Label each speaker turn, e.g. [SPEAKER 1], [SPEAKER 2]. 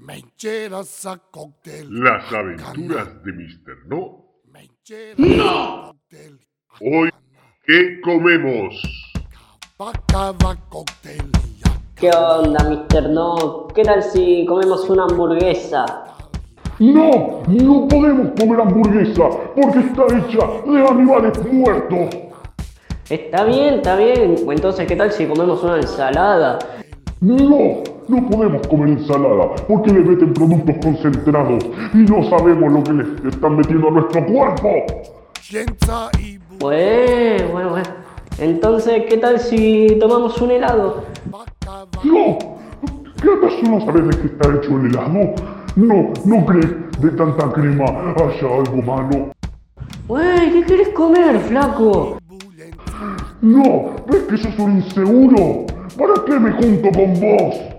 [SPEAKER 1] Mencheras a cóctel.
[SPEAKER 2] Las aventuras de Mr. No.
[SPEAKER 3] ¡No!
[SPEAKER 2] Hoy, ¿qué comemos?
[SPEAKER 3] ¿Qué onda, Mr. No? ¿Qué tal si comemos una hamburguesa?
[SPEAKER 4] No, no podemos comer hamburguesa porque está hecha de animales muertos.
[SPEAKER 3] Está bien, está bien. Entonces, ¿qué tal si comemos una ensalada?
[SPEAKER 4] No, no podemos comer ensalada porque le meten productos concentrados y no sabemos lo que le están metiendo a nuestro cuerpo.
[SPEAKER 1] Scienza y bu-
[SPEAKER 3] Bueno, bueno, bueno. Entonces, ¿qué tal si tomamos un helado?
[SPEAKER 4] No, ¿qué acaso no sabes de qué está hecho el helado? No, no crees de tanta crema haya algo malo.
[SPEAKER 3] Wey, ¿qué querés comer, flaco?
[SPEAKER 4] No, ves que sos un inseguro. ¿Para qué me junto con vos?